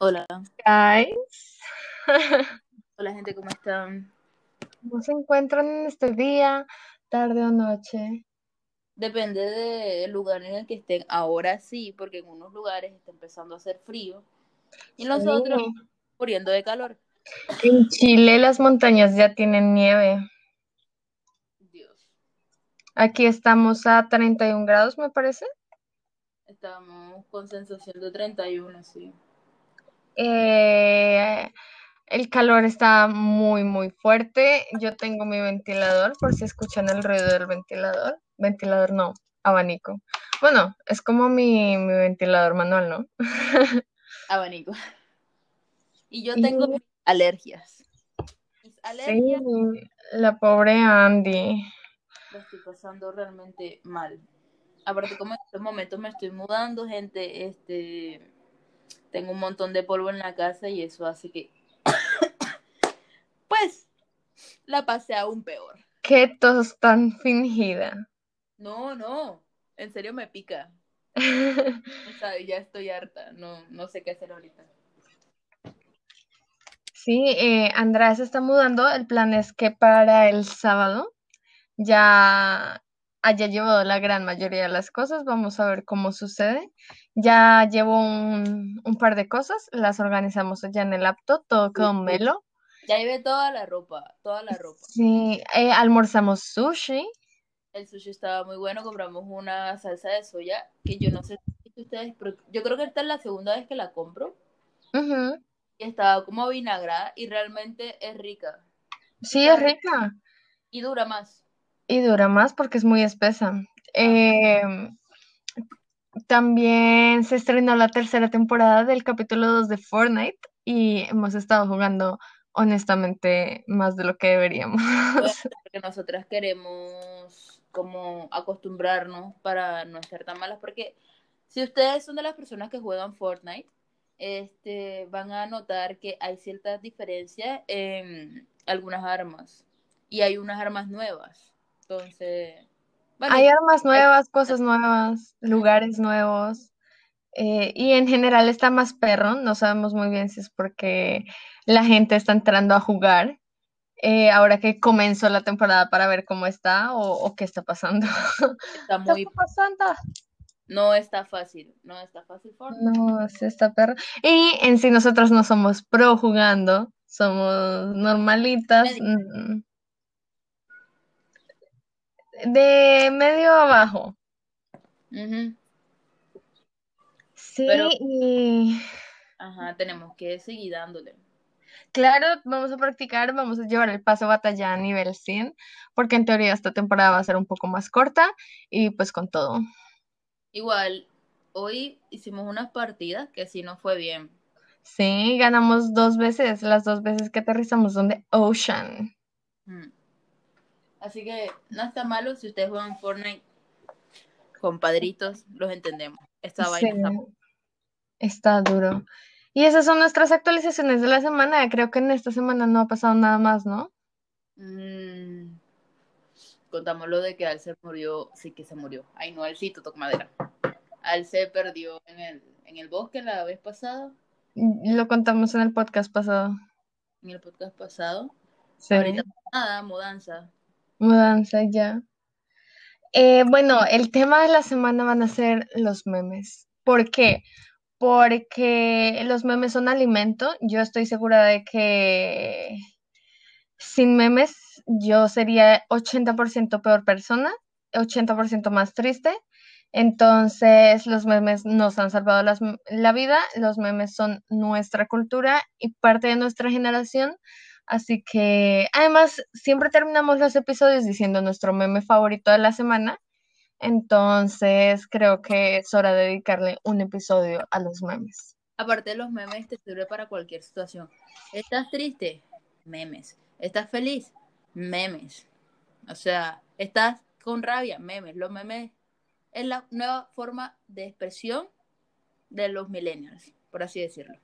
Hola. Guys, Hola gente, ¿cómo están? ¿cómo se encuentran en este día, tarde o noche? Depende del lugar en el que estén. Ahora sí, porque en unos lugares está empezando a hacer frío y en los Sí. otros muriendo de calor. En Chile las montañas ya tienen nieve. Dios, Aquí estamos a 31 grados, me parece. Estamos con sensación de 31, sí. Eh, el calor está muy, muy fuerte. Yo tengo mi ventilador, por si escuchan el ruido del ventilador. Ventilador no, abanico. Bueno, es como mi, mi ventilador manual, ¿no? Abanico. Y yo Y- tengo mis alergias. Mis Sí, alergias la pobre Andy. la estoy pasando realmente mal. Aparte, como en estos momentos me estoy mudando, gente, este, tengo un montón de polvo en la casa y eso hace que, pues, la pasé aún peor. Qué tos tan fingida. No, no, en serio me pica. O sea, ya estoy harta, no, no sé qué hacer ahorita. Sí, eh, Andrea se está mudando. El plan es que para el sábado ya haya llevado la gran mayoría de las cosas. Vamos a ver cómo sucede. Ya llevo un, un par de cosas, las organizamos allá en el laptop, todo quedó melo. Ya llevé toda la ropa, toda la ropa. Sí, eh, almorzamos sushi. El sushi estaba muy bueno, compramos una salsa de soya que yo no sé si ustedes, pero yo creo que esta es la segunda vez que la compro. Y estaba como vinagrada y realmente es rica Sí, es rica y dura más. Y dura más porque es muy espesa. Eh, también se estrenó la tercera temporada del capítulo 2 de Fortnite y hemos estado jugando honestamente más de lo que deberíamos. Porque nosotras queremos como acostumbrarnos para no estar tan malas. Porque si ustedes son de las personas que juegan Fortnite, este, van a notar que hay ciertas diferencias en algunas armas. Y hay unas armas nuevas. Entonces, bueno, Hay armas nuevas, cosas nuevas, lugares nuevos. eh, y en general está más perro, no sabemos muy bien si es porque la gente está entrando a jugar eh, ahora que comenzó la temporada para ver cómo está o, o qué está pasando. está ¿Qué muy, está pasando? no está fácil, no está fácil Fortnite. No, sí está perro. Y en sí nosotros no somos pro jugando, somos normalitas. Medio. De medio abajo. Sí, Pero- y Ajá, tenemos que seguir dándole. claro, vamos a practicar, vamos a llevar el paso batalla a nivel 100, porque en teoría esta temporada va a ser un poco más corta y pues con todo. Igual, hoy hicimos unas partidas que sí nos fue bien. Sí, ganamos dos veces, las dos veces que aterrizamos son de Ocean. Mm. Así que no está malo si ustedes juegan Fortnite, compadritos, los entendemos. Esta Sí, vaina está... está duro. Y esas son nuestras actualizaciones de la semana. Creo que en esta semana no ha pasado nada más, ¿no? Mm. Contamos lo de que Alce murió, sí que se murió. Ay, no, Alcito, toco madera. Alce perdió en el, en el bosque la vez pasada, Lo contamos en el podcast pasado. en el podcast pasado. Sí, Ahorita nada, mudanza. Mudanza ya. Eh, bueno, el tema de la semana van a ser los memes. ¿Por qué? Porque los memes son alimento. Yo estoy segura de que sin memes yo sería 80% peor persona, 80% más triste. Entonces, los memes nos han salvado la vida, los memes son nuestra cultura y parte de nuestra generación. Así que, además, siempre terminamos los episodios diciendo nuestro meme favorito de la semana. Entonces, creo que es hora de dedicarle un episodio a los memes. Aparte de los memes, te sirve para cualquier situación. ¿Estás triste? Memes. ¿Estás feliz? Memes. O sea, ¿estás con rabia? Memes. Los memes es la nueva forma de expresión de los millennials, por así decirlo.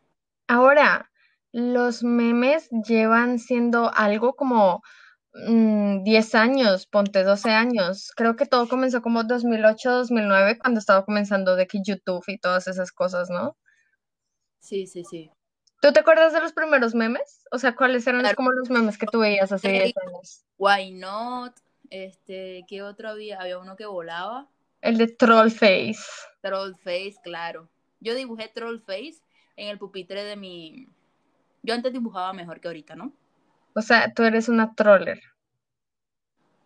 Ahora, los memes llevan siendo algo como mm, 10 años, ponte 12 años. Creo que todo comenzó como 2008, 2009, cuando estaba comenzando de que YouTube y todas esas cosas, ¿no? Sí, sí, sí. ¿Tú te acuerdas de los primeros memes? O sea, ¿cuáles eran Claro. como los memes que tú veías hace 10 años? Why not? Este, ¿qué otro había? Había uno que volaba. El de Trollface. Trollface, claro. Yo dibujé Trollface en el pupitre de mi. Yo antes dibujaba mejor que ahorita, ¿no? O sea, tú eres una troller.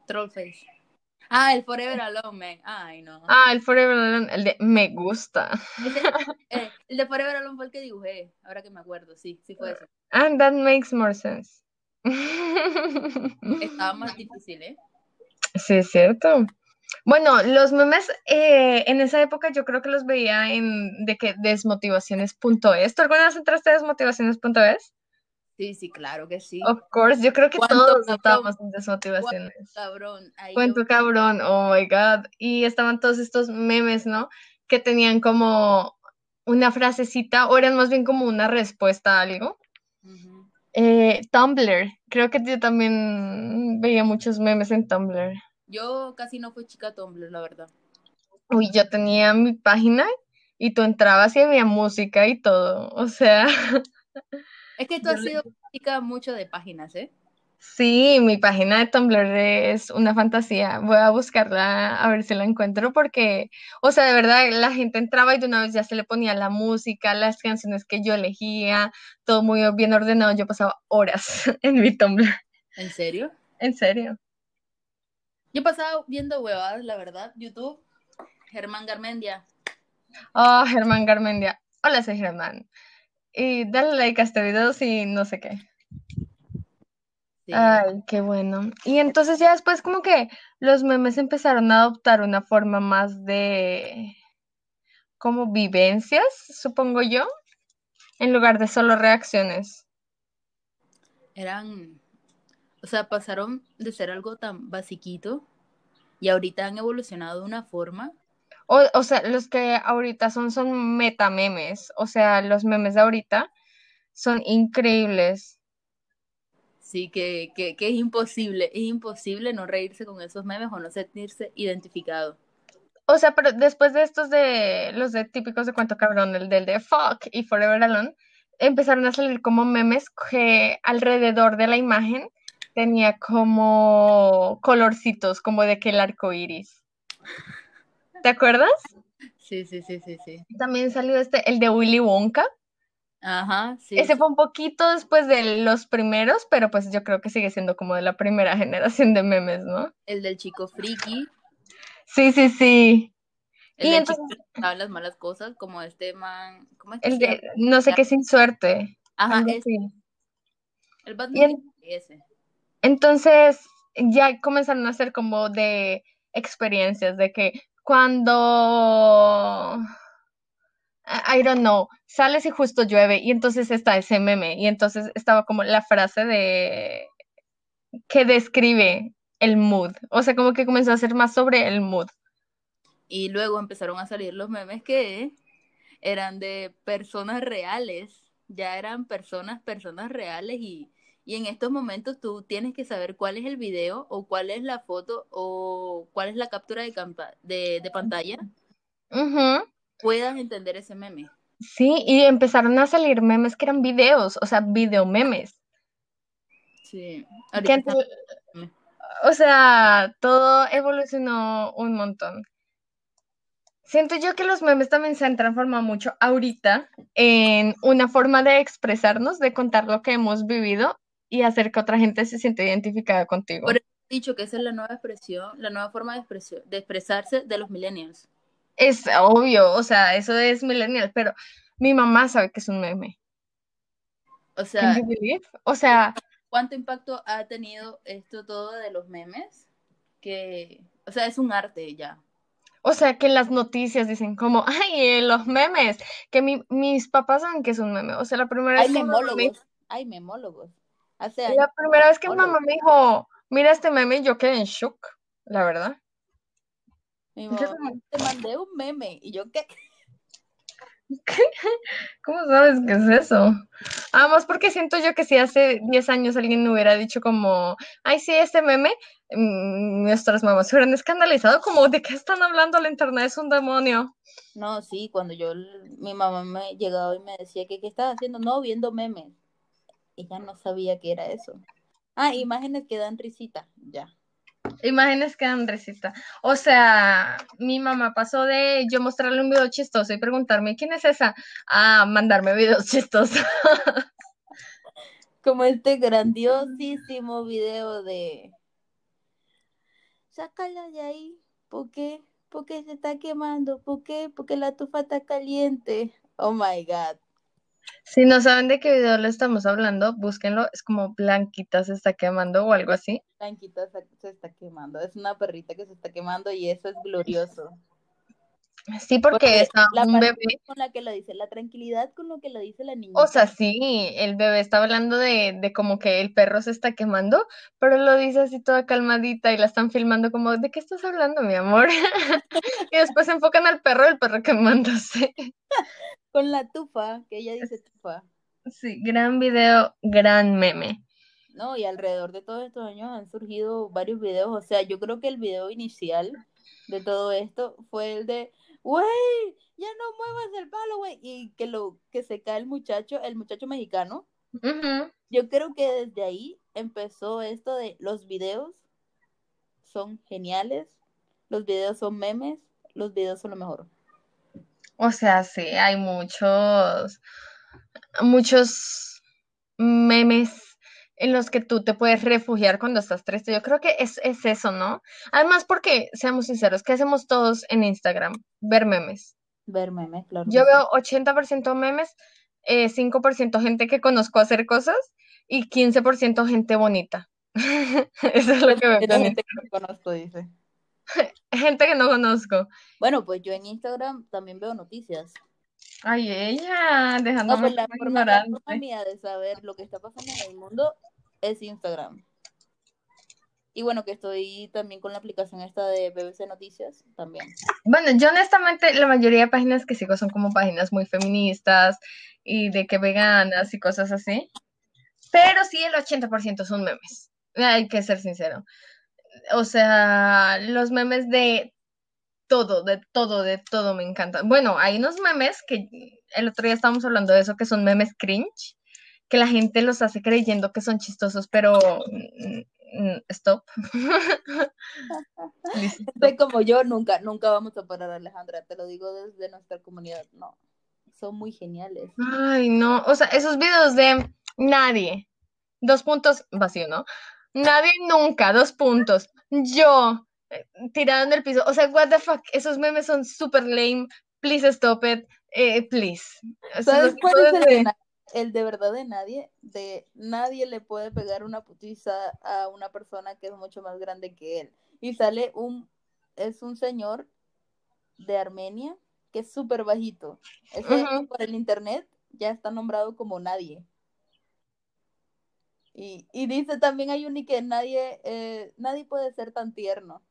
Trollface. Ah, el Forever Alone, man. Ay, no. Ah, el Forever Alone, el de me gusta. Ese- eh, el de Forever Alone fue el que dibujé, ahora que me acuerdo. Sí, sí fue ese. And that makes more sense. Estaba más difícil, ¿eh? Sí, es cierto. Bueno, los memes eh, en esa época yo creo que los veía en de que desmotivaciones.es. ¿Tú alguna vez entraste a desmotivaciones.es? Sí, sí, claro que sí. Of course, yo creo que ¿Cuánto todos cabrón? estábamos en desmotivaciones. Cabrón. Ahí yo- Cuento cabrón, oh my god. Y estaban todos estos memes, ¿no? Que tenían como una frasecita o eran más bien como una respuesta a algo. Eh, Tumblr, creo que yo también veía muchos memes en Tumblr. Yo casi no fui chica Tumblr, la verdad. Uy, yo tenía mi página y tú entrabas y había música y todo. O sea, Es que tú has sido chica mucho de páginas, ¿eh? sí, mi página de Tumblr es una fantasía. Voy a buscarla a ver si la encuentro porque, o sea, de verdad, la gente entraba y de una vez ya se le ponía la música, las canciones que yo elegía, todo muy bien ordenado. Yo pasaba horas en mi Tumblr. ¿En serio? En serio. Yo pasaba viendo huevadas, la verdad. YouTube, Germán Garmendia. Oh, Germán Garmendia. Hola, soy Germán. Y dale like a este video si no sé qué. Sí. Ay, qué bueno. Y entonces ya después como que los memes empezaron a adoptar una forma más de como vivencias, supongo yo, en lugar de solo reacciones. Eran, o sea, pasaron de ser algo tan basiquito y ahorita han evolucionado de una forma. O, o sea, los que ahorita son son metamemes, o sea, los memes de ahorita son increíbles. Sí, que, que, que es imposible, es imposible no reírse con esos memes o no sentirse identificado. O sea, pero después de estos de los de típicos de cuento cabrón, el del de fuck y Forever Alone, empezaron a salir como memes que alrededor de la imagen tenía como colorcitos, como de que el arco iris. ¿Te acuerdas? Sí, sí, sí, sí, sí. También salió este, el de Willy Wonka. Ajá, sí. Ese sí. fue un poquito después de los primeros, pero pues yo creo que sigue siendo como de la primera generación de memes, ¿no? El del chico friki, Sí, sí, sí. el Y del entonces- chico que las malas cosas, como este man, ¿cómo es que El de no sé qué sin suerte. Ajá, algo es, así. el Batman Y ese. Entonces ya comenzaron a hacer como de experiencias, de que cuando, I don't know, sales y justo llueve y entonces está ese meme y entonces estaba como la frase de que describe el mood, o sea, como que comenzó a ser más sobre el mood. Y luego empezaron a salir los memes que eran de personas reales, ya eran personas, personas reales y, y en estos momentos tú tienes que saber cuál es el video o cuál es la foto o cuál es la captura de, campa- de, de pantalla, Ujú. puedas entender ese meme. Sí, y empezaron a salir memes que eran videos, o sea, videomemes. Sí. que antes- o sea, todo evolucionó un montón. Siento yo que los memes también se han transformado mucho ahorita en una forma de expresarnos, de contar lo que hemos vivido y hacer que otra gente se sienta identificada contigo. Por- he dicho que esa es la nueva expresión, la nueva forma de, expresión, de expresarse de los millennials. Es obvio, o sea, eso es millennial, pero mi mamá sabe que es un meme. O sea? O sea, ¿cuánto impacto ha tenido esto todo de los memes? Que, o sea, es un arte ya. o sea, que las noticias dicen como, ay, eh, los memes, que mi- mis papás saben que es un meme. O sea, la primera Hay vez mamá me memólogos, hay memólogos. Hace años. La primera vez que mi Hola. mamá me dijo, mira este meme, yo quedé en shock, la verdad. Mi Yo mamá, te mandé un meme y yo qué. ¿Cómo sabes qué es eso? Además, porque siento yo que si hace 10 años alguien me hubiera dicho como, ay, sí, este meme, mm, nuestras mamás se hubieran escandalizado como, ¿de qué están hablando? La internet es un demonio. No, sí, cuando yo, mi mamá me llegaba y me decía que qué estaba haciendo, no, viendo memes. Ya no sabía qué era eso. Ah, imágenes que dan risita, ya. Imágenes que dan risita. O sea, mi mamá pasó de yo mostrarle un video chistoso y preguntarme quién es esa a mandarme videos chistosos. Como este grandiosísimo video de sácala de ahí, ¿por qué? Porque se está quemando, ¿por qué? Porque la tufa está caliente. Oh my god. Si no saben de qué video le estamos hablando, búsquenlo. Es como Blanquita se está quemando o algo así. Blanquita se está quemando. Es una perrita que se está quemando y eso es glorioso. Sí, porque, está un bebé. Con la que lo dice, la tranquilidad con lo que lo dice la niña. O sea, sí, el bebé está hablando de, de, como que el perro se está quemando, pero lo dice así toda calmadita y la están filmando como, ¿de qué estás hablando, mi amor? y después enfocan al perro, el perro quemándose. con la tufa, que ella dice tufa. Sí, gran video, gran meme. No, y alrededor de todos estos años han surgido varios videos, o sea, yo creo que el video inicial de todo esto fue el de güey, ya no muevas el palo, güey. Y que lo que se cae el muchacho, el muchacho mexicano. Yo creo que desde ahí empezó esto de los videos son geniales, los videos son memes, los videos son lo mejor. O sea, sí, hay muchos, muchos memes en los que tú te puedes refugiar cuando estás triste. Yo creo que es, eso, ¿no? Además, porque, seamos sinceros, ¿qué hacemos todos en Instagram? Ver memes. Ver memes, claro. Yo veo 80% memes, 5% eh, gente que conozco hacer cosas y 15% gente bonita. eso es lo que veo. Gente que no conozco, dice. gente que no conozco. Bueno, pues yo en Instagram también veo noticias. Ay, ella, dejándome no, pues la, forma, la forma mía de saber lo que está pasando en el mundo es Instagram. Y bueno, que estoy también con la aplicación esta de BBC Noticias también. Bueno, yo honestamente la mayoría de páginas que sigo son como páginas muy feministas y de que veganas y cosas así. Pero sí, el 80% son memes. Hay que ser sincero. O sea, los memes de todo, de todo, de todo me encanta. Bueno, hay unos memes que el otro día estábamos hablando de eso, que son memes cringe, que la gente los hace creyendo que son chistosos, pero mm, mm, stop. Estoy como yo, nunca, nunca vamos a parar, Alejandra, te lo digo desde nuestra comunidad, no, son muy geniales. Ay, no, o sea, esos videos de nadie, dos puntos, vacío, ¿no? Nadie nunca, dos puntos. Yo, tirado en el piso. O sea, what the fuck, esos memes son super lame. Please stop it. Eh, please. ¿Sabes cuál es el, de... el de verdad de nadie? De nadie le puede pegar una putiza a una persona que es mucho más grande que él. Y sale un, es un señor de Armenia que es súper bajito. Ese por el internet ya está nombrado como nadie. Y, y dice también hay un y que nadie, eh, nadie puede ser tan tierno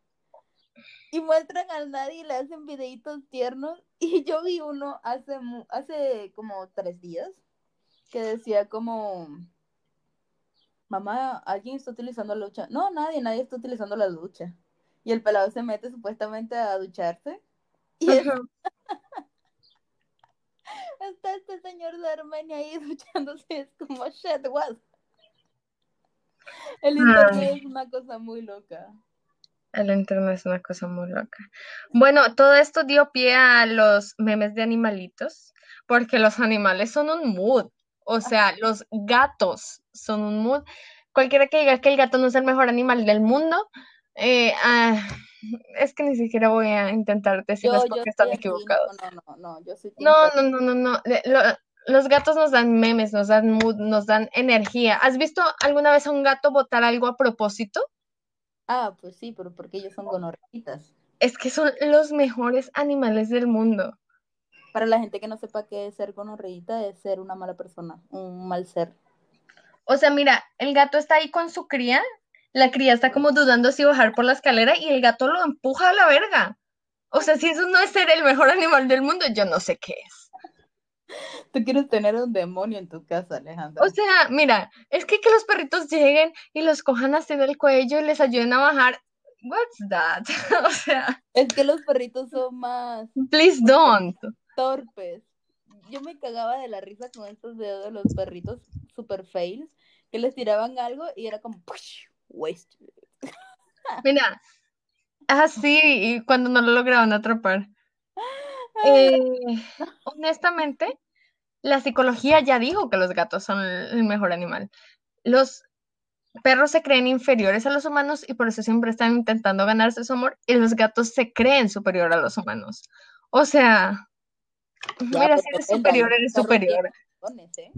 y muestran al nadie y le hacen videitos tiernos. Y yo vi uno hace, hace como tres días que decía como, mamá, ¿alguien está utilizando la ducha? No, nadie, nadie está utilizando la ducha. Y el pelado se mete supuestamente a ducharse. Y está este señor de Armenia ahí duchándose. Es como, shit, what? El internet es una cosa muy loca. El internet es una cosa muy loca. Bueno, todo esto dio pie a los memes de animalitos, porque los animales son un mood. O sea, los gatos son un mood. Cualquiera que diga que el gato no es el mejor animal del mundo, eh, ah, es que ni siquiera voy a intentar decirles porque están equivocados. No, no, no, yo no, no, no, no, no. los gatos nos dan memes, nos dan mood, nos dan energía. ¿Has visto alguna vez a un gato botar algo a propósito? Ah, pues sí, pero porque ellos son gonorreitas. Es que son los mejores animales del mundo. Para la gente que no sepa qué es ser gonorreíta, es ser una mala persona, un mal ser. O sea, mira, el gato está ahí con su cría, la cría está como dudando si bajar por la escalera y el gato lo empuja a la verga. O sea, si eso no es ser el mejor animal del mundo, yo no sé qué es. Tú quieres tener un demonio en tu casa, Alejandra. O sea, mira, es que que los perritos lleguen y los cojan así del cuello y les ayuden a bajar. What's that? o sea, Es que los perritos son más please don't. torpes. Yo me cagaba de la risa con estos videos de los perritos super fails que les tiraban algo y era como "Push, waste. Mira, así y cuando no lo lograban atrapar. Eh, honestamente, la psicología ya dijo que los gatos son el mejor animal. Los perros se creen inferiores a los humanos y por eso siempre están intentando ganarse su amor y los gatos se creen superior a los humanos. O sea, Ya, mira, si eres superior, eres superior. mamalones, ¿eh?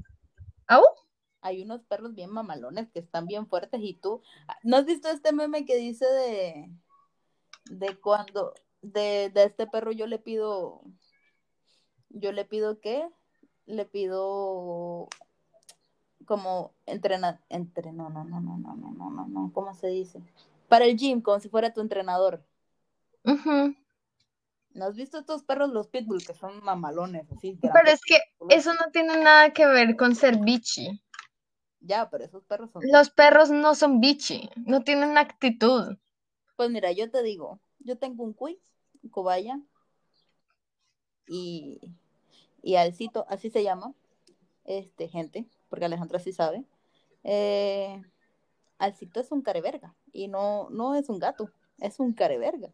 ¿Au? Hay unos perros bien mamalones que están bien fuertes y tú, ¿no has visto este meme que dice de, de cuando, de, de este perro yo le pido, yo le pido qué? Le pido como entrena, entre, no, no, no, no, no, no, no, no, no, ¿cómo se dice? Para el gym, como si fuera tu entrenador. Ujú. ¿No has visto estos perros, los pitbull, que son mamalones, así? Pero es que eso no tiene nada que ver con ser bichi. Ya, pero esos perros son... Los perros no son bichi, no tienen actitud. Pues mira, yo te digo, yo tengo un un cobaya, y, y Alcito, así se llama, este, gente, porque Alejandra sí sabe. Eh, Alcito es un careverga, y no, no es un gato, es un careverga.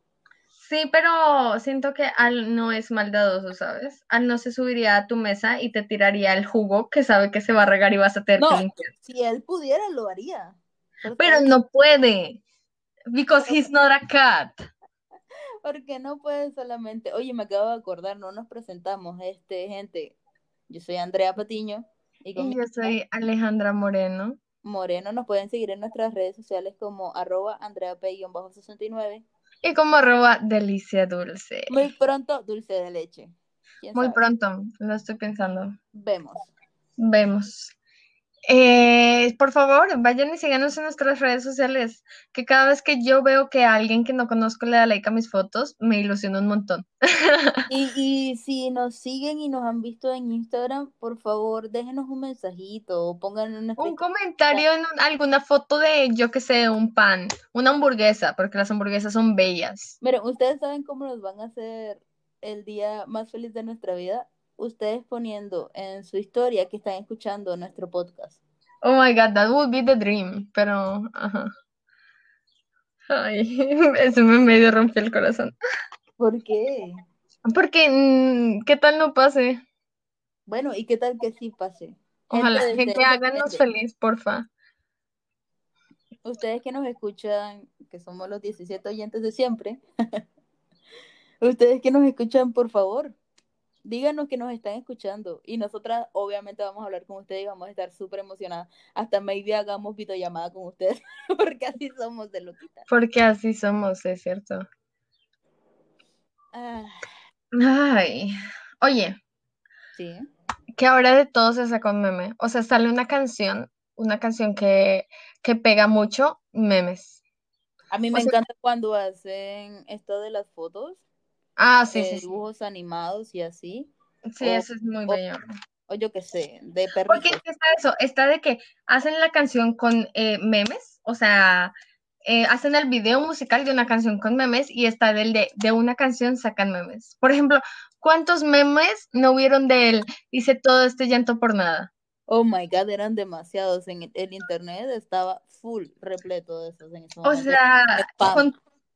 Sí, pero siento que Al no es maldadoso, ¿sabes? Al no se subiría a tu mesa y te tiraría el jugo que sabe que se va a regar y vas a tener que No, limpiar. si él pudiera, lo haría. Pero Pero ¿sabes no puede. Because he's not a cat. Porque no puede solamente. Oye, me acabo de acordar, no nos presentamos, este, gente. Yo soy Andrea Patiño y yo soy Alejandra Moreno. Moreno. Nos pueden seguir en nuestras redes sociales como arroba andreap-69. Y como arroba delicia dulce. Muy pronto, dulce de leche. ¿Quién Muy sabe? pronto, lo estoy pensando. Vemos. Vemos. Eh, por favor, vayan y síganos en nuestras redes sociales, que cada vez que yo veo que alguien que no conozco le da like a mis fotos, me ilusiona un montón. Y, y si nos siguen y nos han visto en Instagram, por favor, déjenos un mensajito o pongan una Un comentario en un- alguna foto de, yo que sé, un pan, una hamburguesa, porque las hamburguesas son bellas. Miren, ustedes saben cómo nos van a hacer el día más feliz de nuestra vida. Ustedes poniendo en su historia que están escuchando nuestro podcast. Oh my God, that would be the dream, pero, ajá. Ay, eso me medio rompió el corazón. ¿Por qué? Porque, mm, ¿qué tal no pase? Bueno, ¿y qué tal que sí pase? Ojalá, Gente, ustedes- háganos feliz, porfa. Ustedes que nos escuchan, que somos los 17 oyentes de siempre, ustedes que nos escuchan, por favor, díganos que nos están escuchando. Y nosotras, obviamente, vamos a hablar con ustedes y vamos a estar súper emocionadas. Hasta maybe hagamos videollamada con ustedes, porque así somos de loquita. Porque así somos, es cierto. Ah, Ay, oye, sí. que ahora de todo se saca un meme. O sea, sale una canción, una canción que, que pega mucho, memes. A mí O me sea- encanta cuando hacen esto de las fotos, Ah, sí, de sí, sí. dibujos animados y así. Sí, o- eso es muy o- bello. O yo qué sé, de Porque perritos. está eso, está de que hacen la canción con eh, memes, o sea, eh, hacen el video musical de una canción con memes y está del de, de una canción sacan memes. Por ejemplo, ¿cuántos memes no hubieron de él? Hice todo este llanto por nada. Oh my god, eran demasiados. En el, el internet estaba full repleto de esos en ese O momento. sea, con,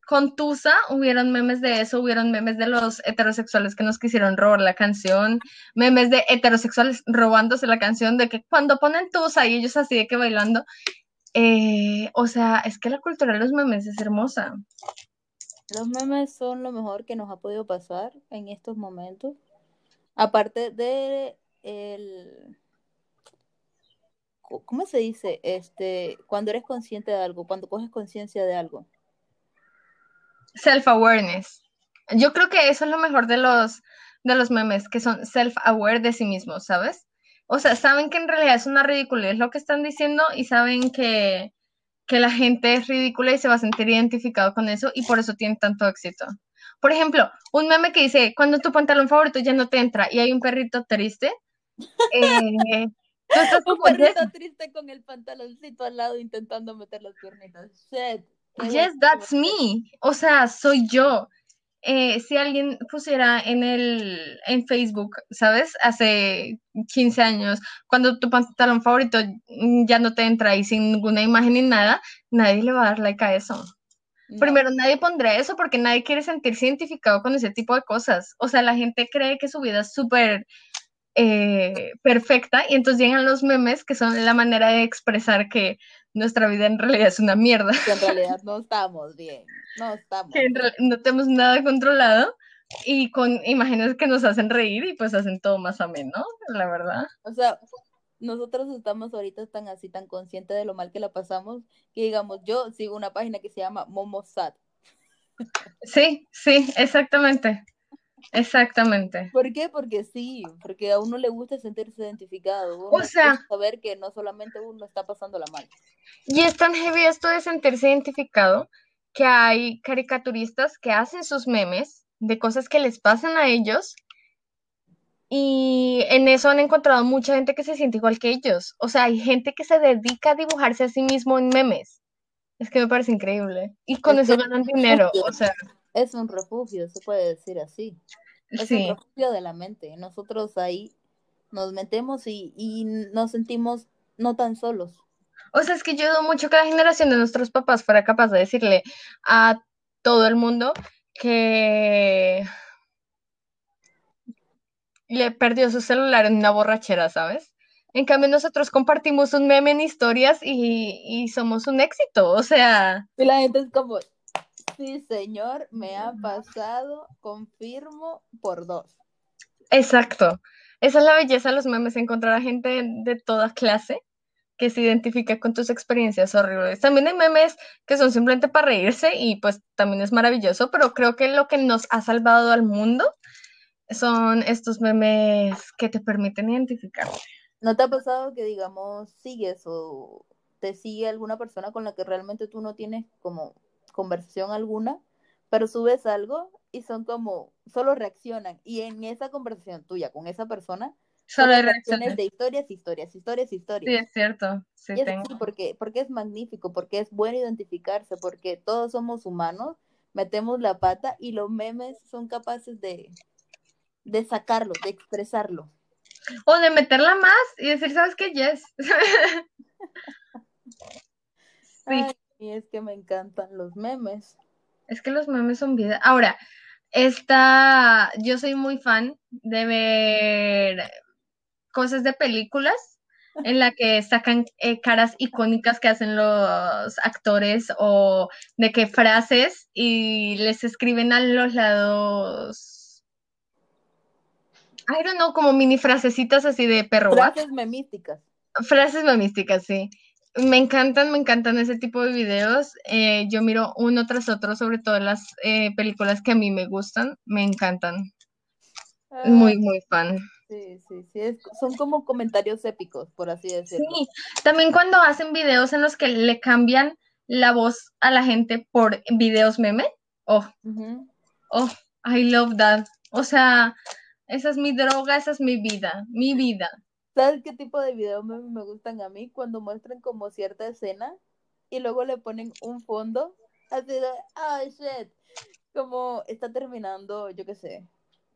con Tusa hubieron memes de eso, hubieron memes de los heterosexuales que nos quisieron robar la canción, memes de heterosexuales robándose la canción, de que cuando ponen Tusa y ellos así de que bailando. eh, o sea, es que la cultura de los memes es hermosa. Los memes son lo mejor que nos ha podido pasar en estos momentos. Aparte de el ¿cómo se dice? Este, cuando eres consciente de algo, cuando coges conciencia de algo. Self-awareness. Yo creo que eso es lo mejor de los, de los memes, que son self-aware de sí mismos, ¿sabes? O sea, saben que en realidad es una ridiculez lo que están diciendo y saben que, que la gente es ridícula y se va a sentir identificado con eso y por eso tienen tanto éxito. Por ejemplo, un meme que dice, cuando tu pantalón favorito ya no te entra y hay un perrito triste, Eh, tú estás Un perrito triste con el pantaloncito al lado intentando meter las piernitas. Shit. Yes, that's me. O sea, soy yo. Eh, si alguien pusiera en el en Facebook, ¿sabes? Hace 15 años, cuando tu pantalón favorito ya no te entra ahí sin ninguna imagen ni nada, nadie le va a dar like a eso. No. Primero, nadie pondría eso porque nadie quiere sentirse identificado con ese tipo de cosas. O sea, la gente cree que su vida es súper eh, perfecta y entonces llegan los memes que son la manera de expresar que nuestra vida en realidad es una mierda, que en realidad no estamos bien. No estamos. que en no tenemos nada controlado y con imágenes que nos hacen reír y pues hacen todo más ameno, la verdad. O sea, nosotros estamos ahorita tan así, tan conscientes de lo mal que la pasamos, que digamos, yo sigo una página que se llama Momosat. Sí, sí, exactamente. Exactamente. ¿Por qué? Porque sí, porque a uno le gusta sentirse identificado. Uno O sea- saber que no solamente uno está pasándola mal. Y es tan heavy esto de sentirse identificado que hay caricaturistas que hacen sus memes de cosas que les pasan a ellos y en eso han encontrado mucha gente que se siente igual que ellos. O sea, hay gente que se dedica a dibujarse a sí mismo en memes. Es que me parece increíble. Y con Es eso ganan dinero. O sea, Es un refugio, se puede decir así. Es un refugio de la mente. Nosotros ahí nos metemos y, y nos sentimos no tan solos. O sea, es que yo dudo mucho que la generación de nuestros papás fuera capaz de decirle a todo el mundo que le perdió su celular en una borrachera, ¿sabes? En cambio, nosotros compartimos un meme en historias y, y somos un éxito. O sea, Y la gente es como, sí, señor, me ha pasado, confirmo por dos. exacto. Esa es la belleza de los memes, encontrar a gente de, toda clase que se identifique con tus experiencias horribles. También hay memes que son simplemente para reírse y pues también es maravilloso, pero creo que lo que nos ha salvado al mundo son estos memes que te permiten identificar. ¿No te ha pasado que, digamos, sigues o te sigue alguna persona con la que realmente tú no tienes como conversación alguna, pero subes algo y son como, solo reaccionan y en esa conversación tuya con esa persona, Solo hay reacciones de historias, historias, historias, Sí, historias. es cierto. Sí, Y es tengo. así porque, porque es magnífico, porque es bueno identificarse, porque todos somos humanos, metemos la pata y los memes son capaces de, de sacarlo, de expresarlo. O de meterla más y decir, ¿sabes qué? Yes. Sí. Ay, y es que me encantan los memes. Es que los memes son vida. Ahora, esta, yo soy muy fan de ver cosas de películas en la que sacan eh, caras icónicas que hacen los actores o de qué frases y les escriben a los lados. I don't know, como mini frasecitas así de perro. Frases memísticas. Frases memísticas, sí. Me encantan, me encantan ese tipo de videos. Eh, yo miro uno tras otro, sobre todo las eh, películas que a mí me gustan, me encantan. Ah, Muy, muy fan. sí, sí, sí. es- son como comentarios épicos, por así decirlo. Sí, también cuando hacen videos en los que le cambian la voz a la gente por videos meme. Oh, oh, I love that. O sea, esa es mi droga, esa es mi vida, mi vida. ¿Sabes qué tipo de videos me, me gustan a mí? Cuando muestran como cierta escena y luego le ponen un fondo así de, ah, shit. Como está terminando, yo qué sé.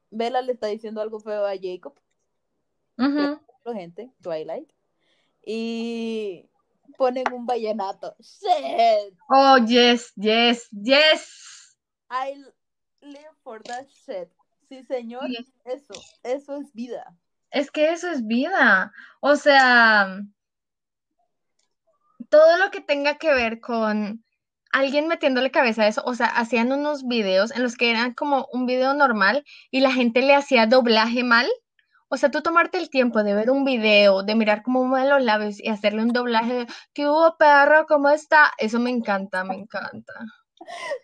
Bella le está diciendo algo feo a Jacob, Ujú. la gente, Twilight. Y ponen un vallenato. Shit. Oh, yes, yes, yes. I live for that shit. Sí, señor. Sí. Eso, eso es vida. Es que eso es vida. O sea, todo lo que tenga que ver con alguien metiéndole cabeza a eso, o sea, hacían unos videos en los que eran como un video normal y la gente le hacía doblaje mal. O sea, tú tomarte el tiempo de ver un video, de mirar cómo mueve los labios y hacerle un doblaje de ¿qué hubo, perro? ¿Cómo está? Eso me encanta, me encanta.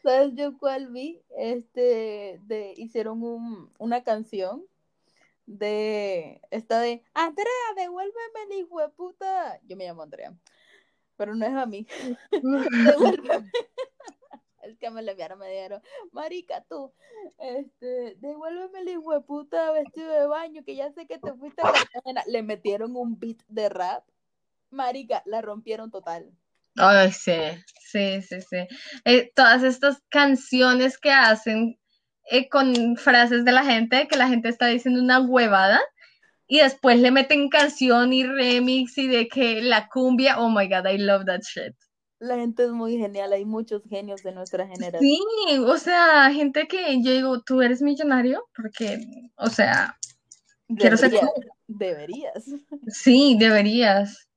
¿Sabes yo cuál vi? Este, hicieron un, una canción de, esta de, Andrea, devuélveme el hijo de puta. Yo me llamo Andrea, pero no es a mí. Devuélveme. el que me le enviaron me dijeron, marica, tú, este, devuélveme el hijo de puta vestido de baño, que ya sé que te fuiste a Cartagena. Le metieron un beat de rap, marica, la rompieron total. Ay, sí, sí, sí, sí. Eh, todas estas canciones que hacen eh, con frases de la gente, que la gente está diciendo una huevada, y después le meten canción y remix y de que la cumbia, oh my god, I love that shit. La gente es muy genial, hay muchos genios de nuestra generación. Sí, o sea, gente que yo digo, ¿tú eres millonario? Porque, o sea, quiero ser Deberías, tú. deberías. Sí, deberías.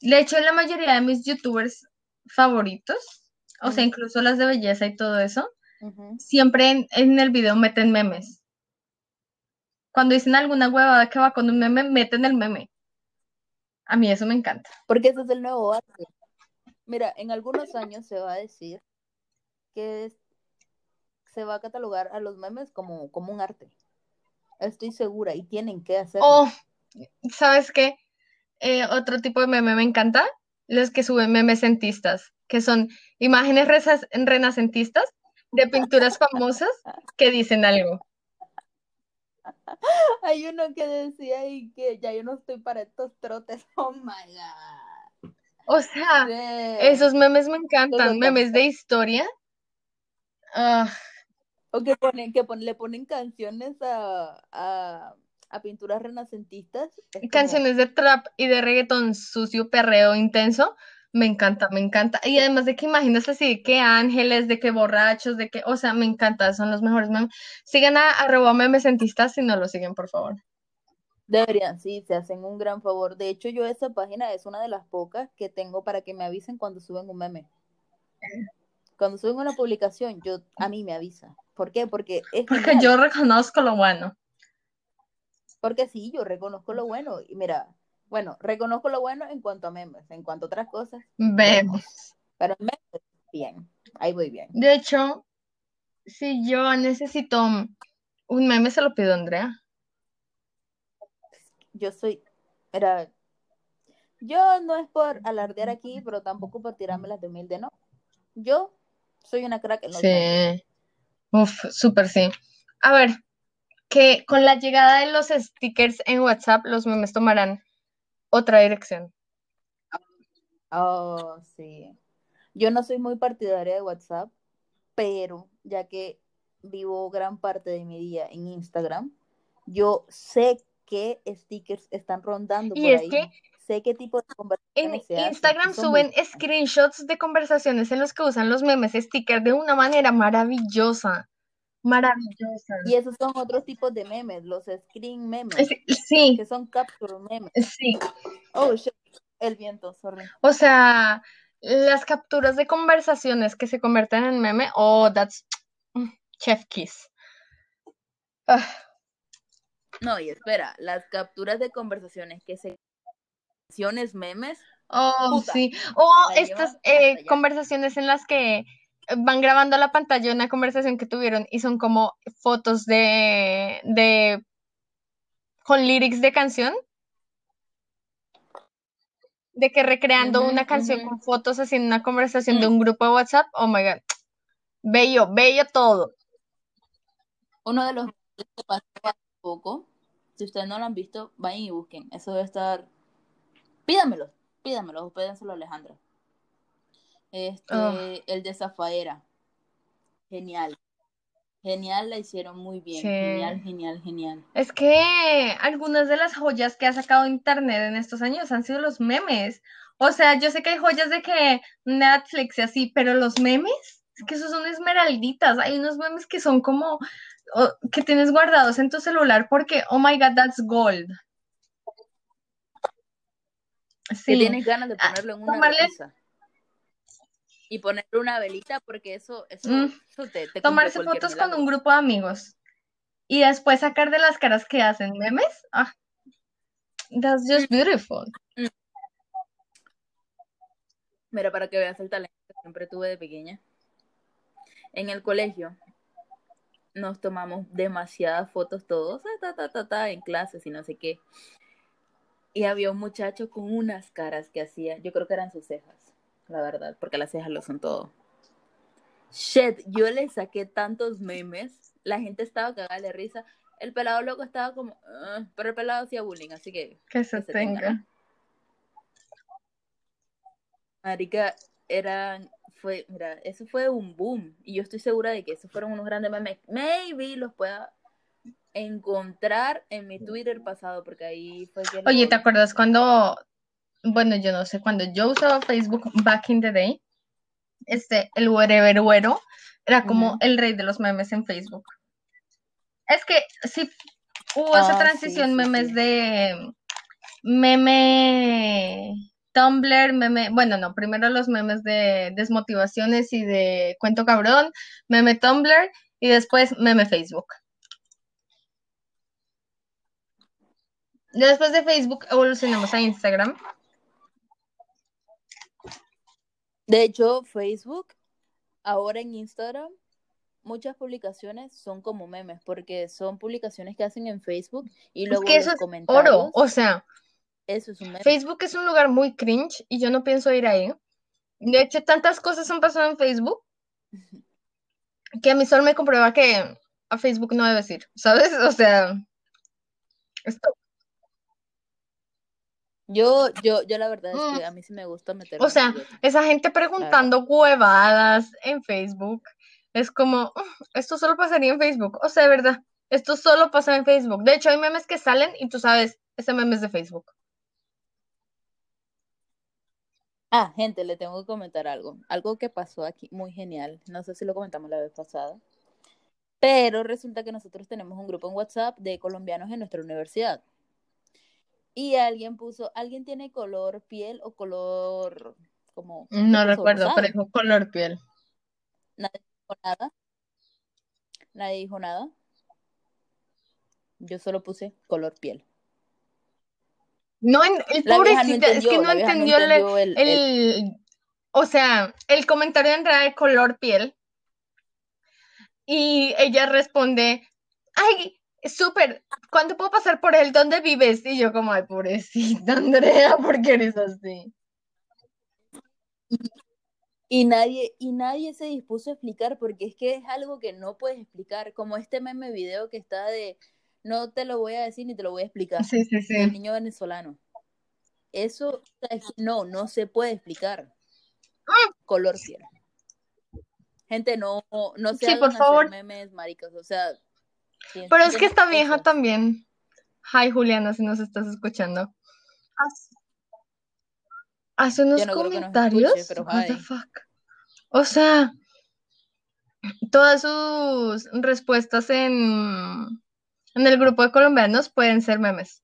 De hecho, la mayoría de mis youtubers favoritos, o sea, incluso las de belleza y todo eso, Siempre en, en el video meten memes. Cuando dicen alguna huevada que va con un meme, meten el meme. A mí eso me encanta. Porque ese es el nuevo arte. Mira, en algunos años se va a decir que se va a catalogar a los memes como, como un arte. Estoy segura y tienen que hacerlo. Oh, ¿sabes qué? Eh, otro tipo de meme me encanta, los que suben memes centistas, que son imágenes renacentistas de pinturas famosas que dicen algo. Hay uno que decía y que ya yo no estoy para estos trotes. Oh my god. O sea, Sí. esos memes me encantan, memes de historia. Ah, O que ponen, que pon- le ponen canciones a, a, a pinturas renacentistas. Es como- canciones de trap y de reggaetón sucio, perreo intenso. Me encanta, me encanta. Y además de que imágenes así, de que ángeles, de que borrachos, de que, o sea, me encanta, son los mejores memes. Sigan a arroba memecentistas si no lo siguen, por favor. Deberían, sí, se hacen un gran favor. De hecho, yo esa página es una de las pocas que tengo para que me avisen cuando suben un meme. Cuando suben una publicación, yo a mí me avisa. ¿Por qué? Porque es Porque genial. yo reconozco lo bueno. Porque sí, yo reconozco lo bueno. Y mira, bueno, reconozco lo bueno en cuanto a memes, en cuanto a otras cosas, Vemos. pero en memes, bien, ahí voy bien. De hecho, si yo necesito un meme, se lo pido a Andrea. Yo soy, mira, yo no es por alardear aquí, pero tampoco por tirarme las de humilde, ¿no? Yo soy una crack en los memes. Sí. Uf, súper sí. A ver, que con la llegada de los stickers en WhatsApp, los memes tomarán otra dirección. Oh, sí. Yo no soy muy partidaria de WhatsApp, pero ya que vivo gran parte de mi día en Instagram, yo sé qué stickers están rondando Y por es ahí. que Sé qué tipo de En conversaciones hacen. Instagram muy suben screenshots de conversaciones en los que usan los memes sticker de una manera maravillosa. Maravillosa. Y esos son otros tipos de memes, los screen memes, Sí, que son capture memes. sí. Oh, shit. El viento, sorry. O sea, las capturas de conversaciones que se convierten en meme, oh, that's mm, chef kiss. Ah, No, y espera, las capturas de conversaciones que se conversaciones memes, oh, Puta, sí. O la estas eh, conversaciones en las que van grabando a la pantalla una conversación que tuvieron y son como fotos de, de con lyrics de canción. De que recreando una canción con fotos haciendo una conversación de Mm. un grupo de WhatsApp. Oh my God. Bello, bello todo. uno de los que pasó hace poco, si ustedes no lo han visto, vayan y busquen. Eso debe estar. Pídamelos, pídamelos, o pídanselo a Alejandra. Este, el de Zafaera. Genial. Genial, la hicieron muy bien. Sí. Genial, genial, genial. Es que algunas de las joyas que ha sacado Internet en estos años han sido los memes. O sea, yo sé que hay joyas de que Netflix y así, pero los memes, es que esos son esmeralditas. Hay unos memes que son como que tienes guardados en tu celular porque, oh my God, that's gold. Que tienes ganas de Ah, ponerlo en una tomarle- repisa. Y ponerle una velita porque eso, eso, Mm. eso te, te tomarse fotos con un grupo de amigos y después sacar de las caras que hacen memes. Ah, that's just beautiful. Mira, para que veas el talento que siempre tuve de pequeña. En el colegio nos tomamos demasiadas fotos todos, ta, ta, ta, ta, en clases y no sé qué. Y había un muchacho con unas caras que hacía, yo creo que eran sus cejas, la verdad, porque las cejas lo son todo. Shit, yo le saqué tantos memes. La gente estaba cagada de risa. El pelado loco estaba como, "Ah", pero el pelado hacía bullying, así que Que se que se tenga. Marica, eran, fue, mira, eso fue un boom. Y yo estoy segura de que esos fueron unos grandes memes. Maybe los pueda encontrar en mi Twitter pasado, porque ahí fue que Oye, ¿te acuerdas cuando, bueno, yo no sé, cuando yo usaba Facebook back in the day, este, el wherever güero era como el rey de los memes en Facebook. Es que sí hubo esa Ah, sí, transición sí, memes sí. de meme Tumblr, meme, bueno, no, primero los memes de desmotivaciones y de cuento cabrón, meme Tumblr y después meme Facebook. Después de Facebook evolucionamos a Instagram. De hecho, Facebook, ahora en Instagram, muchas publicaciones son como memes, porque son publicaciones que hacen en Facebook y Es luego que eso los es oro, o sea, eso es un meme. Facebook es un lugar muy cringe y yo no pienso ir ahí. De hecho, tantas cosas han pasado en Facebook que a mí solo me comprueba que a Facebook no debes ir, ¿sabes? O sea, esto, Yo, yo, yo la verdad es mm, que a mí sí me gusta meterme o sea, esa gente preguntando huevadas en Facebook es como, "Mm, esto solo pasaría en Facebook, o sea, de verdad, esto solo pasa en Facebook. De hecho, hay memes que salen y tú sabes, ese meme es de Facebook. Ah, gente, le tengo que comentar algo. Algo que pasó aquí muy genial. No sé si lo comentamos la vez pasada. Pero resulta que nosotros tenemos un grupo en WhatsApp de colombianos en nuestra universidad. Y alguien puso, ¿alguien tiene color piel o color como No recuerdo, pero dijo color piel. Nadie dijo nada. Nadie dijo nada. Yo solo puse color piel. No, en- el vieja no pobrecita, es que no entendió el, el, el- el, o sea, el comentario en realidad de color piel. Y ella responde, ay, súper, ¿cuándo puedo pasar por él? ¿Dónde vives? Y yo como, ay, pobrecita Andrea, ¿por qué eres así? Y nadie, y nadie se dispuso a explicar porque es que es algo que no puedes explicar, como este meme video que está de no te lo voy a decir ni te lo voy a explicar, Sí, sí, sí. niño venezolano. Eso no, no se puede explicar. Color piel. Gente, no, no se Sí, por favor. memes, maricas, o sea, Pero es que esta vieja también. Hi, Juliana, si nos estás escuchando. Hace- Hace unos no comentarios. escuche, pero What the fuck. O sea, todas sus respuestas en, en el grupo de colombianos pueden ser memes.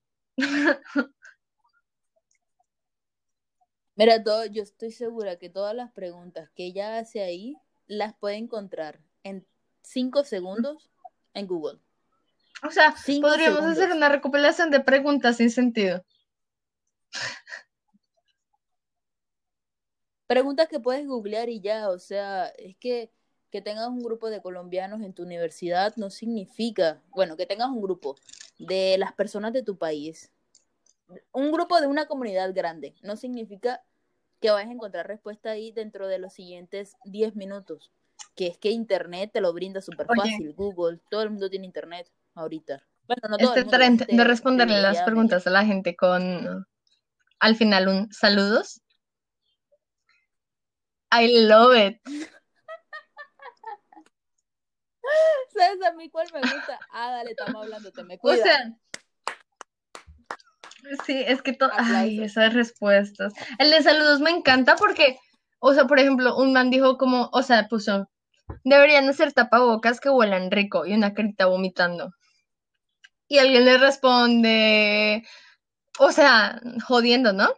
Mira, todo, yo estoy segura que todas las preguntas que ella hace ahí las puede encontrar en cinco segundos en Google. O sea, Cinco podríamos hacer una recopilación de preguntas sin sentido. Preguntas que puedes googlear y ya, o sea, es que que tengas un grupo de colombianos en tu universidad no significa, bueno, que tengas un grupo de las personas de tu país, un grupo de una comunidad grande, no significa que vayas a encontrar respuesta ahí dentro de los siguientes 10 minutos, que es que Internet te lo brinda súper fácil, Google, todo el mundo tiene Internet ahorita. Bueno, no todo Este el mundo, trend gente de responderle las preguntas a la gente con al final un saludos. I love it. ¿Sabes a mí cuál me gusta? Ah, dale, estamos hablando, te me O cuida. sea, sí, es que to- ay, esas respuestas. El de saludos me encanta porque, o sea, por ejemplo, un man dijo como, o sea, puso, deberían hacer tapabocas que huelan rico y una carita vomitando. Y alguien le responde, o sea, jodiendo, ¿no?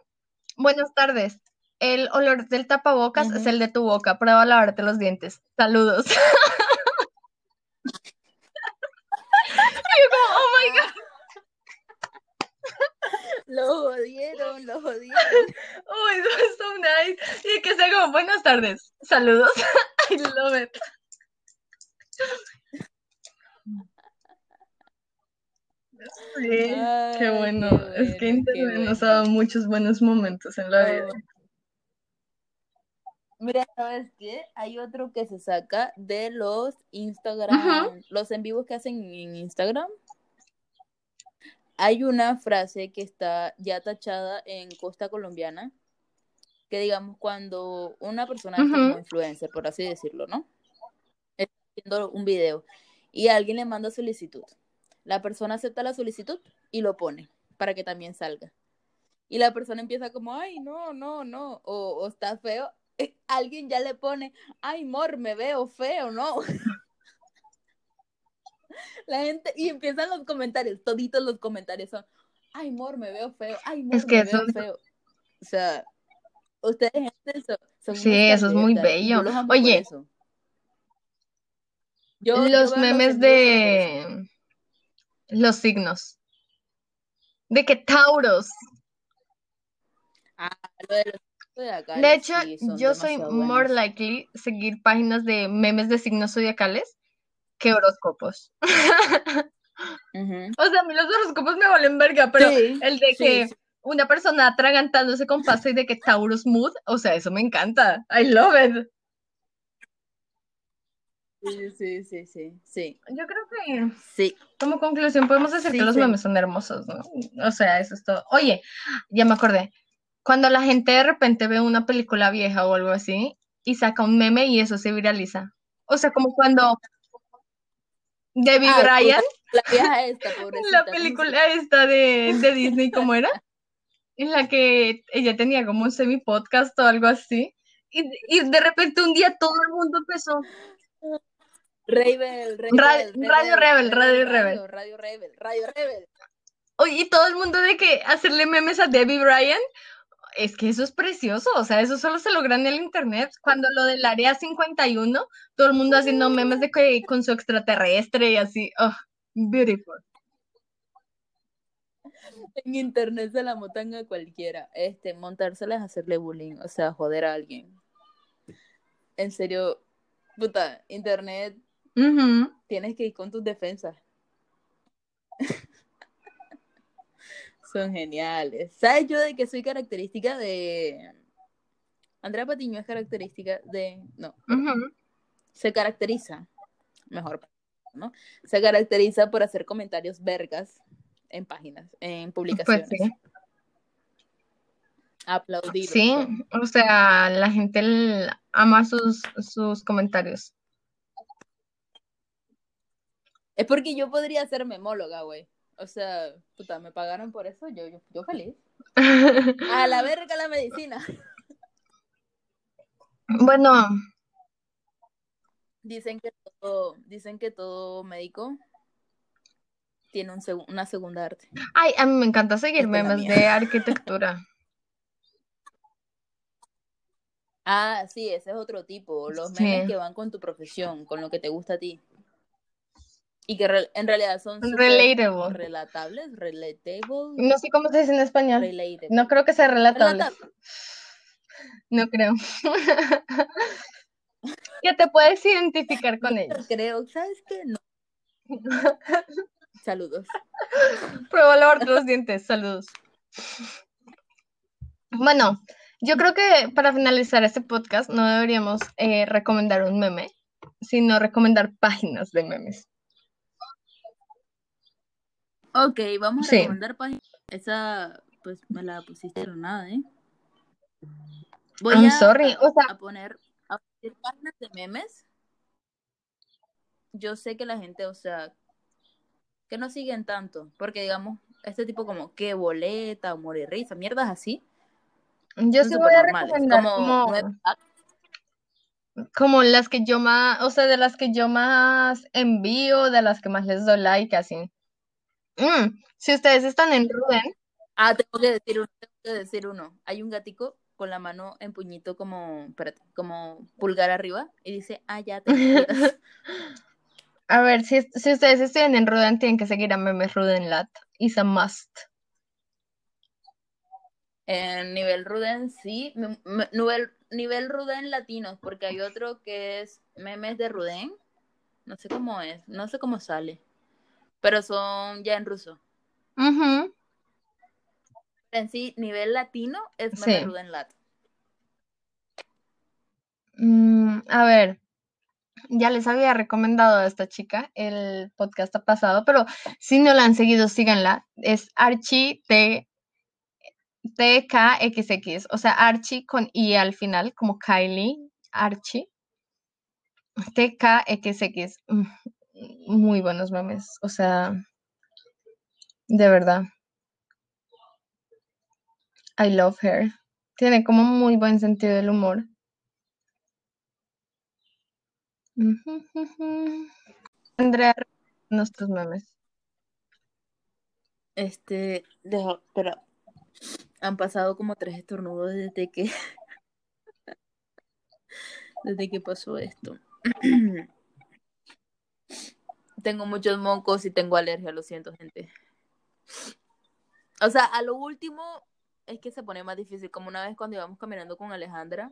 Buenas tardes. El olor del tapabocas es el de tu boca. Prueba a lavarte los dientes. Saludos. Y yo como, oh my god. Lo jodieron, lo jodieron. Oh, eso es so nice. Y que sea como, buenas tardes. Saludos. I love it. Sí, Ay, qué bueno. Es que bueno, Internet nos ha dado muchos buenos momentos en la vida. Oh. Mira, ¿sabes qué? Hay otro que se saca de los Instagram, los en vivos que hacen en Instagram. Hay una frase que está ya tachada en Costa Colombiana, que digamos cuando una persona es como influencer, por así decirlo, ¿no? Está haciendo un video y alguien le manda solicitud. La persona acepta la solicitud y lo pone para que también salga. Y la persona empieza como, ay, no, no, no, o, o está feo, alguien ya le pone, ay, mor, me veo feo, ¿no? La gente, y empiezan los comentarios, toditos los comentarios son, ay, mor, me veo feo, ay, mor, me veo feo. O sea, ustedes son, Sí, eso es muy bello. Oye, los memes de los signos. De que Tauros. Ah, lo de los de hecho, yo soy more likely seguir páginas de memes de signos zodiacales que horóscopos. O sea, a mí los horóscopos me valen verga, pero el de que una persona atragantándose con pasta y de que Taurus mood, o sea, eso me encanta. I love it. Sí, sí, sí, sí, sí. Yo creo que sí. como conclusión podemos decir que los memes son hermosos, ¿no? O sea, eso es todo. Oye, ya me acordé cuando la gente de repente ve una película vieja o algo así y saca un meme y eso se viraliza. O sea, como cuando Debbie ah, Bryan, la vieja esta, la película esta de, de Disney, ¿cómo era? En la que ella tenía como un semi-podcast o algo así. Y, y, de repente un día todo el mundo empezó. Rebel, Radio, Radio Rebel, Radio Rebel. Radio Rebel, Radio Rebel. Oye, y todo el mundo de que hacerle memes a Debbie Bryan es que eso es precioso, o sea, eso solo se logra en el internet. Cuando lo del área 51, todo el mundo haciendo memes de que con su extraterrestre y así, oh, beautiful. En internet se la montan a cualquiera, este, montársela es hacerle bullying, o sea, joder a alguien. En serio, puta, internet, tienes que ir con tus defensas. Son geniales. ¿Sabes yo de que soy característica de... Andrea Patiño es característica de... No. Se caracteriza, mejor, ¿no? Se caracteriza por hacer comentarios vergas en páginas, en pues publicaciones. Pues Aplaudir. Sí, o sea, la gente ama sus, sus comentarios. Es porque yo podría ser memóloga, güey. O sea, puta, me pagaron por eso, yo, yo, yo feliz. A la verga la medicina. Bueno. Dicen que todo, dicen que todo médico tiene un una segunda arte. Ay, a mí me encanta seguir memes de arquitectura. Ah, sí, ese es otro tipo. Los memes que van con tu profesión, con lo que te gusta a ti. Y que en realidad son relatable. relatables, relatable. No sé cómo se dice en español. No creo que sea relatable. No creo. que te puedes identificar con ellos. Creo, ¿sabes qué? No. Saludos. Prueba lavarte los dientes, saludos. Bueno, yo creo que para finalizar este podcast no deberíamos eh, recomendar un meme, sino recomendar páginas de memes. Ok, vamos a recomendar páginas. Esa, pues me la pusiste nada, ¿eh? Voy a, sorry. a poner a páginas de memes. Yo sé que la gente, o sea, que no siguen tanto, porque digamos, este tipo como que boleta, humor y risa, mierdas así. Yo sí voy a recomendar como, como, las que yo más, o sea, de las que yo más envío, de las que más les doy like, así. Mm, si ustedes están en Ruden. Ah, tengo que decir uno, tengo que decir uno. Hay un gatico con la mano en puñito como, espérate, como pulgar arriba y dice, ah, ya te A ver, si, si ustedes están en Ruden, tienen que seguir a Memes Rudenlat. It's a must. En nivel Ruden, sí. Nivel, nivel Ruden latinos, porque hay otro que es Memes de Ruden. No sé cómo es, no sé cómo sale pero son ya en ruso. En sí, nivel latino es sí. Lat. Mm, a ver, ya les había recomendado a esta chica el podcast pasado, pero si no la han seguido, síganla. Es Archie T TKXX, o sea, Archie con I al final, como Kylie, Archie. TKXX, mm, muy buenos memes, o sea, de verdad. I love her. Tiene como muy buen sentido del humor. Andrea, nuestros memes. Este, deja, pero han pasado como tres estornudos desde que desde que pasó esto. tengo muchos mocos y tengo alergia, lo siento, gente. O sea, a lo último es que se pone más difícil, como una vez cuando íbamos caminando con Alejandra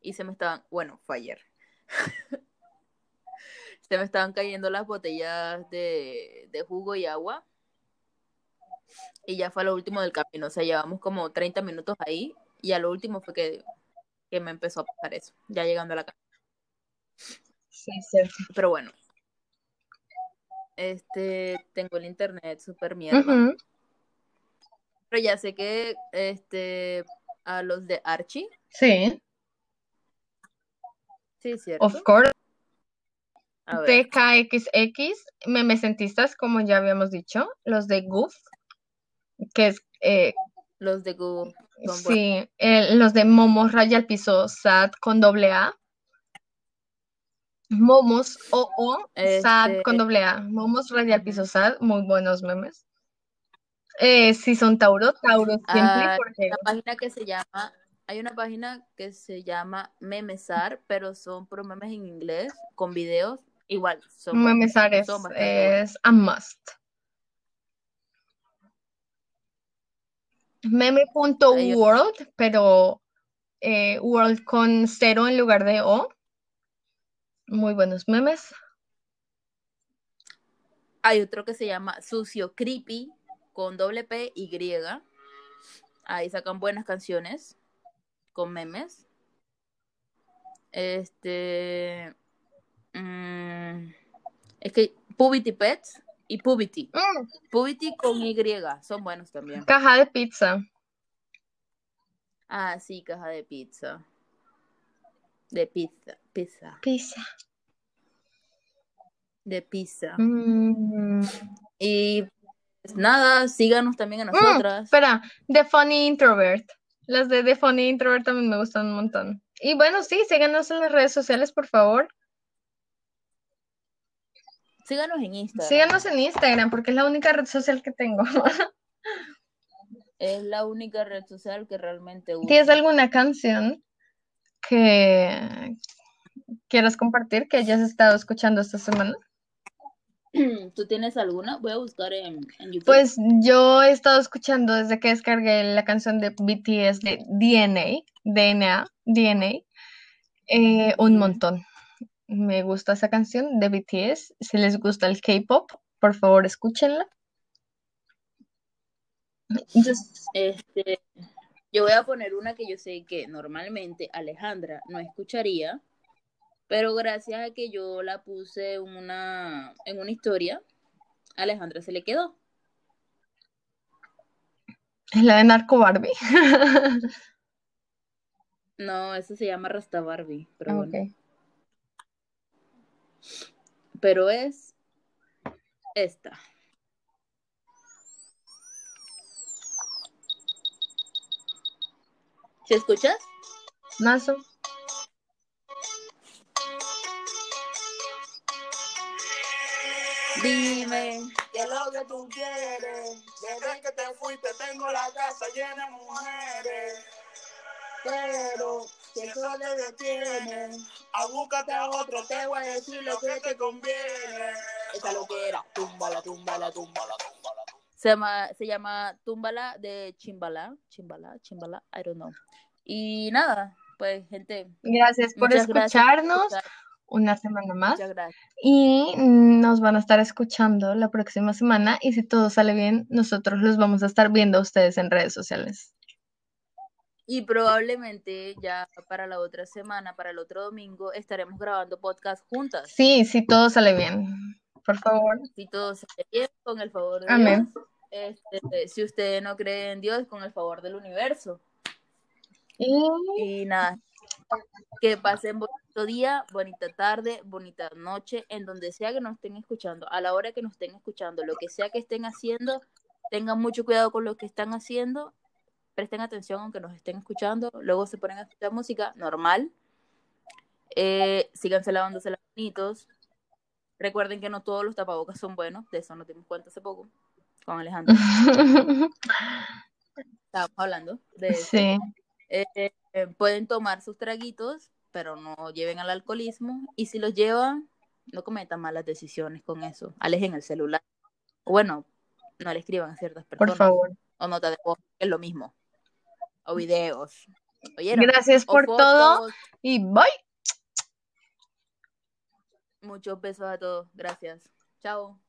y se me estaban, bueno, fue ayer. se me estaban cayendo las botellas de, de jugo y agua y ya fue lo último del camino, o sea, llevamos como 30 minutos ahí y a lo último fue que, que me empezó a pasar eso, ya llegando a la casa. Sí, cierto. Pero bueno, este, tengo el internet súper mierda. Pero ya sé que, este, a los de Archie. Sí. Sí, cierto. Of course. TKXX, memecentistas, como ya habíamos dicho, los de Goof, que es... Eh, los de Google. Sí, los de Momos Raya al Piso Sad con doble A. Momos o o Sad este con doble A. Momos Raya al Piso Sad, muy buenos memes. Eh, si son Tauro, Tauro siempre. Hay una página que se llama, hay una página que se llama Memesar, pero son por memes en inglés, con videos. Igual, son Memesar es, es a must. Meme.world, pero eh, world con cero en lugar de O. Muy buenos memes. Hay otro que se llama Sucio Creepy con doble P y. Ahí sacan buenas canciones con memes. Este. Mm, es que Pubity Pets y Pubity. Mm. Pubity con Y, son buenos también. Caja de pizza. Ah, sí, caja de pizza. De pizza, pizza. Pizza. De pizza. Mm. Y pues, nada, síganos también a mm, nosotras. espera, The Funny Introvert. Las de The Funny Introvert también me gustan un montón. Y bueno, sí, síganos en las redes sociales, por favor. Síganos en Instagram. Síganos en Instagram porque es la única red social que tengo. es la única red social que realmente uso. ¿Tienes alguna canción que quieras compartir que hayas estado escuchando esta semana? ¿Tú tienes alguna? Voy a buscar en, YouTube. Pues yo he estado escuchando desde que descargué la canción de BTS de DNA, DNA, DNA, eh, un montón me gusta esa canción de BTS. Si les gusta el K-pop, por favor escúchenla. Este, yo voy a poner una que yo sé que normalmente Alejandra no escucharía, pero gracias a que yo la puse una, en una historia, Alejandra se le quedó. Es la de Narco Barbie. no, eso se llama Rasta Barbie, pero bueno pero es esta. ¿Se escuchas? Mazo. Dime, ¿qué es lo que tú quieres? Desde que te fuiste tengo la casa llena de mujeres. Pero si eso te detiene, a búscate a otro, te voy a decir lo que te conviene. Esa lo que era, túmbala, túmbala, túmbala, túmbala. Se llama, se llama Túmbala de Chimbala, Chimbala, Chimbala, I don't know. Y nada, pues gente. Gracias por escucharnos una semana más. Y nos van a estar escuchando la próxima semana y si todo sale bien, nosotros los vamos a estar viendo a ustedes en redes sociales. Y probablemente ya para la otra semana, para el otro domingo, estaremos grabando podcast juntas. Sí, sí, todo sale bien. Por favor. Si todo sale bien, con el favor de Amén. Dios. Este, si usted no cree en Dios, con el favor del universo. Y Y nada, que pasen bonito día, bonita tarde, bonita noche, en donde sea que nos estén escuchando, a la hora que nos estén escuchando, lo que sea que estén haciendo, tengan mucho cuidado con lo que están haciendo, presten atención aunque nos estén escuchando, luego se ponen a escuchar música normal, eh, síganse lavándose las manitos, recuerden que no todos los tapabocas son buenos, de eso nos dimos cuenta hace poco con Alejandro, estábamos hablando de eso. sí, Eh, eh, pueden tomar sus traguitos, pero no lleven al alcoholismo. Y si los llevan, no cometan malas decisiones con eso. Alejen el celular. O bueno, no le escriban a ciertas por personas. favor. O nota de voz, que es lo mismo. O videos. ¿Oyeron? Gracias por todo y bye. Muchos besos a todos. Gracias. Chao.